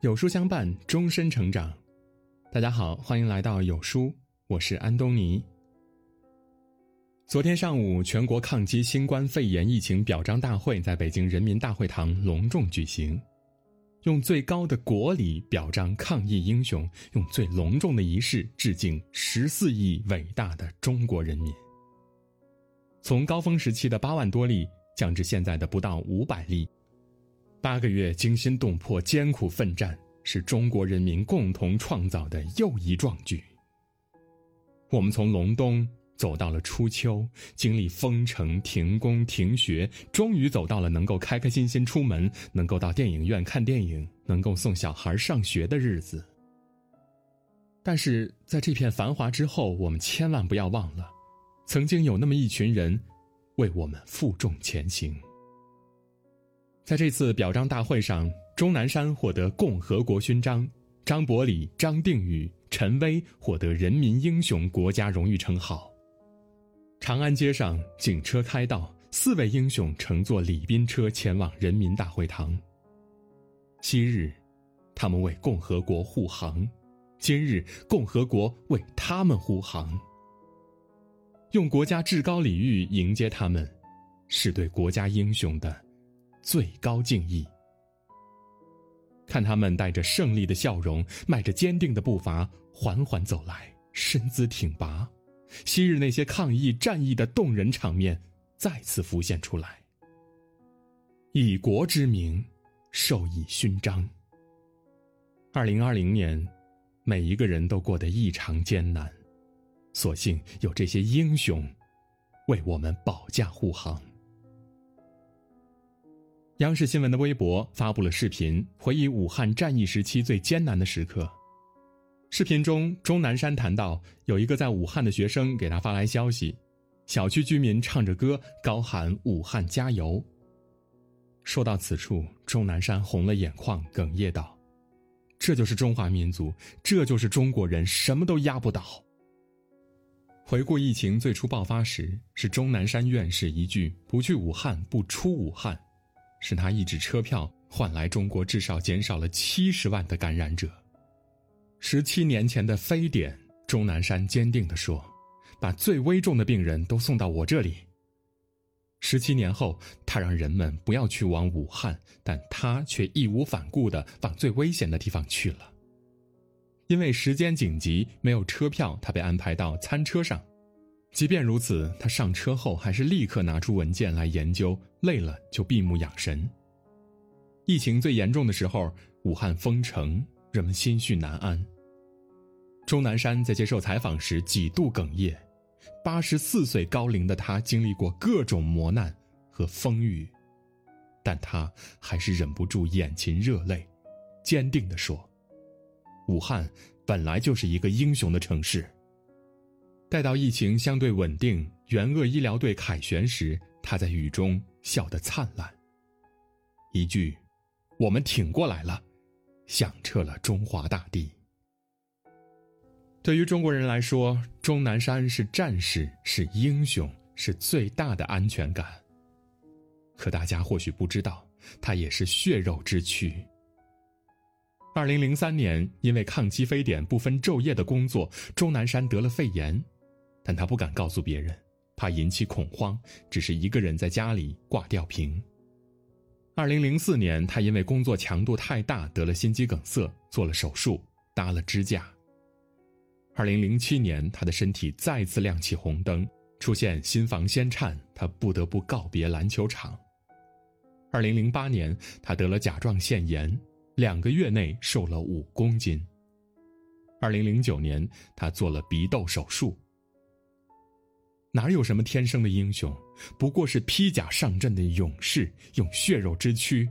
有书相伴，终身成长。大家好，欢迎来到有书，我是安东尼。昨天上午，全国抗击新冠肺炎疫情表彰大会在北京人民大会堂隆重举行，用最高的国礼表彰抗疫英雄，用最隆重的仪式致敬十四亿伟大的中国人民。从高峰时期的八万多例降至现在的不到五百例。八个月惊心动魄、艰苦奋战，是中国人民共同创造的又一壮举。我们从隆冬走到了初秋，经历封城、停工、停学，终于走到了能够开开心心出门、能够到电影院看电影、能够送小孩上学的日子。但是，在这片繁华之后，我们千万不要忘了，曾经有那么一群人，为我们负重前行。在这次表彰大会上，钟南山获得共和国勋章，张伯礼、张定宇、陈薇获得人民英雄国家荣誉称号。长安街上，警车开道，四位英雄乘坐礼宾车前往人民大会堂。昔日，他们为共和国护航；今日，共和国为他们护航。用国家至高礼遇迎接他们，是对国家英雄的。最高敬意。看他们带着胜利的笑容，迈着坚定的步伐，缓缓走来，身姿挺拔。昔日那些抗疫战役的动人场面，再次浮现出来。以国之名，授以勋章。二零二零年，每一个人都过得异常艰难，所幸有这些英雄，为我们保驾护航。央视新闻的微博发布了视频，回忆武汉战役时期最艰难的时刻。视频中，钟南山谈到，有一个在武汉的学生给他发来消息，小区居民唱着歌，高喊“武汉加油”。说到此处，钟南山红了眼眶，哽咽道：“这就是中华民族，这就是中国人，什么都压不倒。”回顾疫情最初爆发时，是钟南山院士一句“不去武汉，不出武汉”。是他一纸车票换来中国至少减少了七十万的感染者。十七年前的非典，钟南山坚定地说：“把最危重的病人都送到我这里。”十七年后，他让人们不要去往武汉，但他却义无反顾地往最危险的地方去了。因为时间紧急，没有车票，他被安排到餐车上。即便如此，他上车后还是立刻拿出文件来研究，累了就闭目养神。疫情最严重的时候，武汉封城，人们心绪难安。钟南山在接受采访时几度哽咽，八十四岁高龄的他经历过各种磨难和风雨，但他还是忍不住眼噙热泪，坚定地说：“武汉本来就是一个英雄的城市。”待到疫情相对稳定，援鄂医疗队凯旋时，他在雨中笑得灿烂。一句“我们挺过来了”，响彻了中华大地。对于中国人来说，钟南山是战士，是英雄，是最大的安全感。可大家或许不知道，他也是血肉之躯。二零零三年，因为抗击非典不分昼夜的工作，钟南山得了肺炎。但他不敢告诉别人，怕引起恐慌，只是一个人在家里挂吊瓶。二零零四年，他因为工作强度太大得了心肌梗塞，做了手术，搭了支架。二零零七年，他的身体再次亮起红灯，出现心房先颤，他不得不告别篮球场。二零零八年，他得了甲状腺炎，两个月内瘦了五公斤。二零零九年，他做了鼻窦手术。哪有什么天生的英雄，不过是披甲上阵的勇士，用血肉之躯，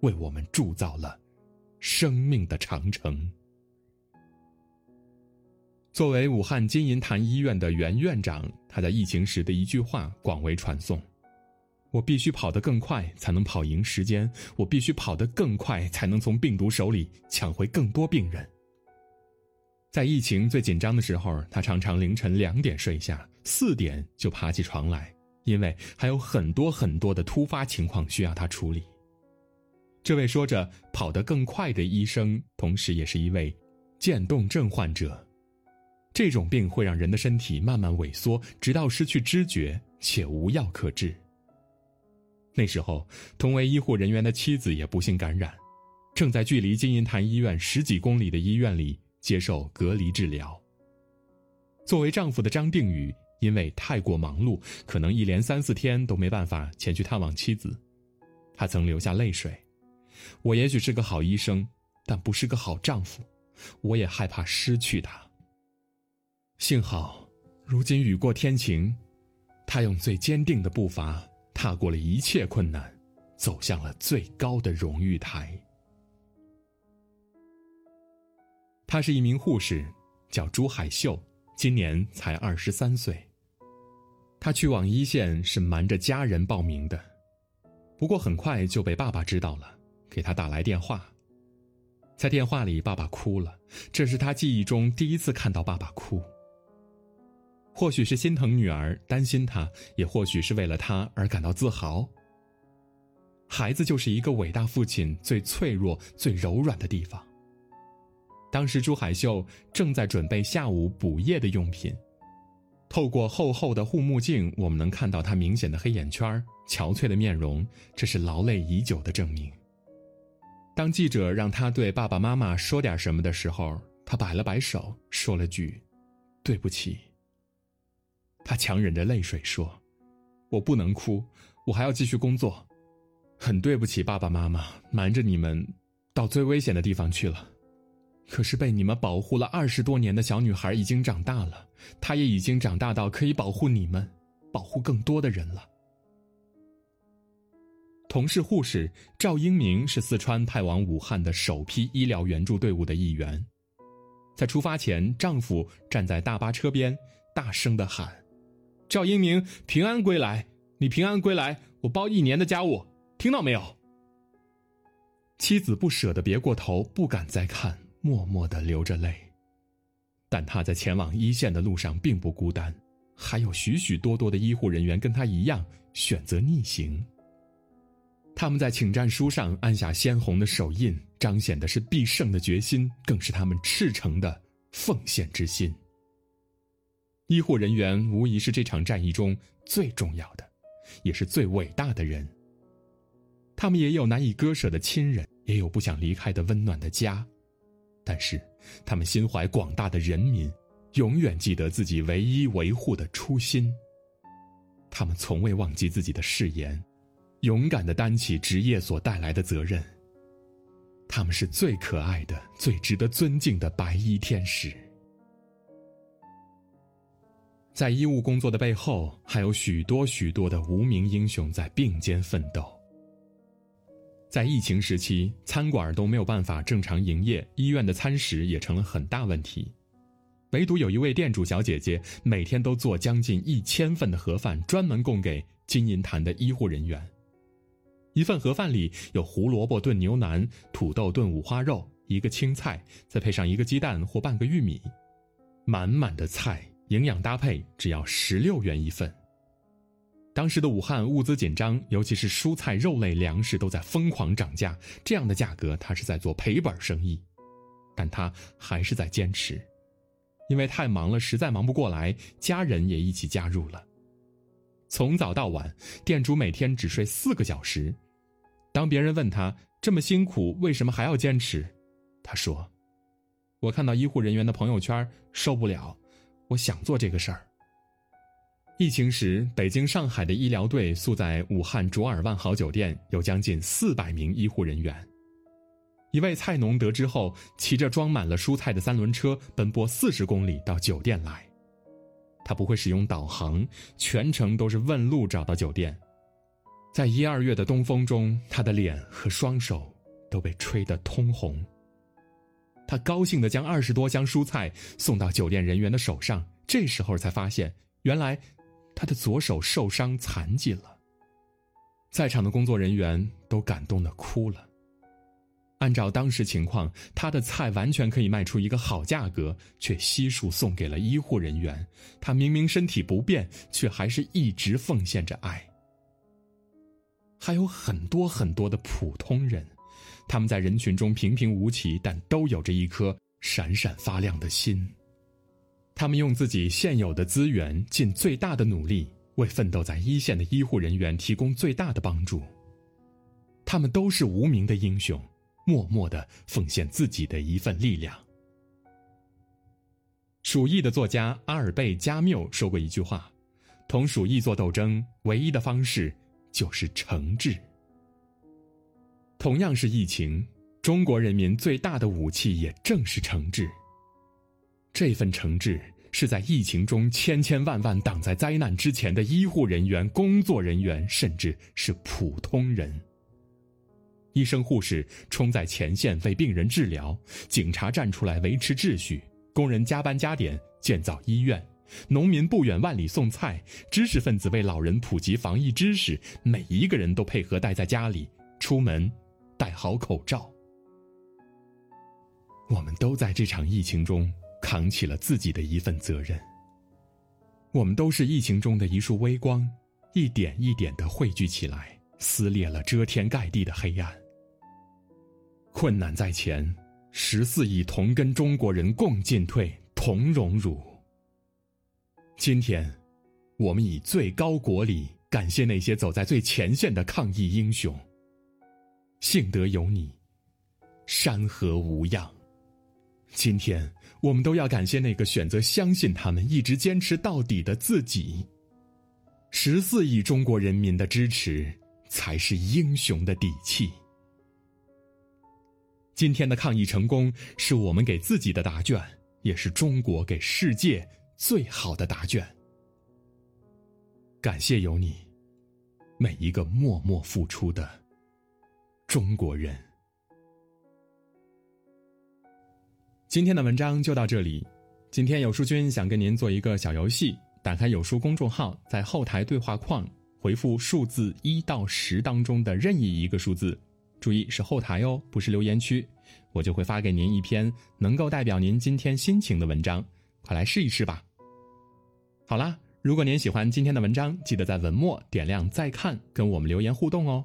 为我们铸造了生命的长城。作为武汉金银潭医院的原院长，他在疫情时的一句话广为传颂：“我必须跑得更快，才能跑赢时间；我必须跑得更快，才能从病毒手里抢回更多病人。”在疫情最紧张的时候，他常常凌晨两点睡下，四点就爬起床来，因为还有很多很多的突发情况需要他处理。这位说着跑得更快的医生，同时也是一位渐冻症患者。这种病会让人的身体慢慢萎缩，直到失去知觉，且无药可治。那时候，同为医护人员的妻子也不幸感染，正在距离金银潭医院十几公里的医院里接受隔离治疗。作为丈夫的张定宇，因为太过忙碌，可能一连三四天都没办法前去探望妻子。他曾流下泪水：“我也许是个好医生，但不是个好丈夫。我也害怕失去他。幸好，如今雨过天晴，他用最坚定的步伐。”踏过了一切困难，走向了最高的荣誉台。她是一名护士，叫朱海秀，今年才二十三岁。她去往一线是瞒着家人报名的，不过很快就被爸爸知道了，给他打来电话。在电话里，爸爸哭了，这是他记忆中第一次看到爸爸哭。或许是心疼女儿，担心她，也或许是为了她而感到自豪。孩子就是一个伟大父亲最脆弱、最柔软的地方。当时朱海秀正在准备下午补夜的用品，透过厚厚的护目镜，我们能看到他明显的黑眼圈、憔悴的面容，这是劳累已久的证明。当记者让他对爸爸妈妈说点什么的时候，他摆了摆手，说了句：“对不起。”他强忍着泪水说：“我不能哭，我还要继续工作。很对不起爸爸妈妈，瞒着你们，到最危险的地方去了。可是被你们保护了二十多年的小女孩已经长大了，她也已经长大到可以保护你们，保护更多的人了。”同事护士赵英明是四川派往武汉的首批医疗援助队伍的一员，在出发前，丈夫站在大巴车边，大声的喊。赵英明平安归来，你平安归来，我包一年的家务，听到没有？妻子不舍得别过头，不敢再看，默默的流着泪。但他在前往一线的路上并不孤单，还有许许多多的医护人员跟他一样选择逆行。他们在请战书上按下鲜红的手印，彰显的是必胜的决心，更是他们赤诚的奉献之心。医护人员无疑是这场战役中最重要的，也是最伟大的人。他们也有难以割舍的亲人，也有不想离开的温暖的家，但是他们心怀广大的人民，永远记得自己唯一维护的初心。他们从未忘记自己的誓言，勇敢的担起职业所带来的责任。他们是最可爱的、最值得尊敬的白衣天使。在医务工作的背后，还有许多许多的无名英雄在并肩奋斗。在疫情时期，餐馆都没有办法正常营业，医院的餐食也成了很大问题。唯独有一位店主小姐姐，每天都做将近一千份的盒饭，专门供给金银潭的医护人员。一份盒饭里有胡萝卜炖牛腩、土豆炖五花肉、一个青菜，再配上一个鸡蛋或半个玉米，满满的菜。营养搭配只要十六元一份。当时的武汉物资紧张，尤其是蔬菜、肉类、粮食都在疯狂涨价，这样的价格他是在做赔本生意，但他还是在坚持，因为太忙了，实在忙不过来，家人也一起加入了。从早到晚，店主每天只睡四个小时。当别人问他这么辛苦，为什么还要坚持，他说：“我看到医护人员的朋友圈，受不了。”我想做这个事儿。疫情时，北京、上海的医疗队宿在武汉卓尔万豪酒店，有将近四百名医护人员。一位菜农得知后，骑着装满了蔬菜的三轮车，奔波四十公里到酒店来。他不会使用导航，全程都是问路找到酒店。在一二月的东风中，他的脸和双手都被吹得通红。他高兴地将二十多箱蔬菜送到酒店人员的手上，这时候才发现，原来他的左手受伤残疾了。在场的工作人员都感动的哭了。按照当时情况，他的菜完全可以卖出一个好价格，却悉数送给了医护人员。他明明身体不便，却还是一直奉献着爱。还有很多很多的普通人。他们在人群中平平无奇，但都有着一颗闪闪发亮的心。他们用自己现有的资源，尽最大的努力，为奋斗在一线的医护人员提供最大的帮助。他们都是无名的英雄，默默的奉献自己的一份力量。鼠疫的作家阿尔贝·加缪说过一句话：“同鼠疫做斗争，唯一的方式就是惩治。”同样是疫情，中国人民最大的武器也正是惩治。这份诚挚是在疫情中千千万万挡在灾难之前的医护人员、工作人员，甚至是普通人。医生、护士冲在前线为病人治疗，警察站出来维持秩序，工人加班加点建造医院，农民不远万里送菜，知识分子为老人普及防疫知识，每一个人都配合待在家里，出门戴好口罩。我们都在这场疫情中扛起了自己的一份责任。我们都是疫情中的一束微光，一点一点的汇聚起来，撕裂了遮天盖地的黑暗。困难在前，十四亿同跟中国人共进退，同荣辱。今天，我们以最高国礼感谢那些走在最前线的抗疫英雄。幸得有你，山河无恙。今天，我们都要感谢那个选择相信他们、一直坚持到底的自己。十四亿中国人民的支持，才是英雄的底气。今天的抗疫成功，是我们给自己的答卷，也是中国给世界最好的答卷。感谢有你，每一个默默付出的中国人。今天的文章就到这里。今天有书君想跟您做一个小游戏：打开有书公众号，在后台对话框回复数字一到十当中的任意一个数字。注意是后台哦，不是留言区，我就会发给您一篇能够代表您今天心情的文章，快来试一试吧。好啦，如果您喜欢今天的文章，记得在文末点亮再看，跟我们留言互动哦。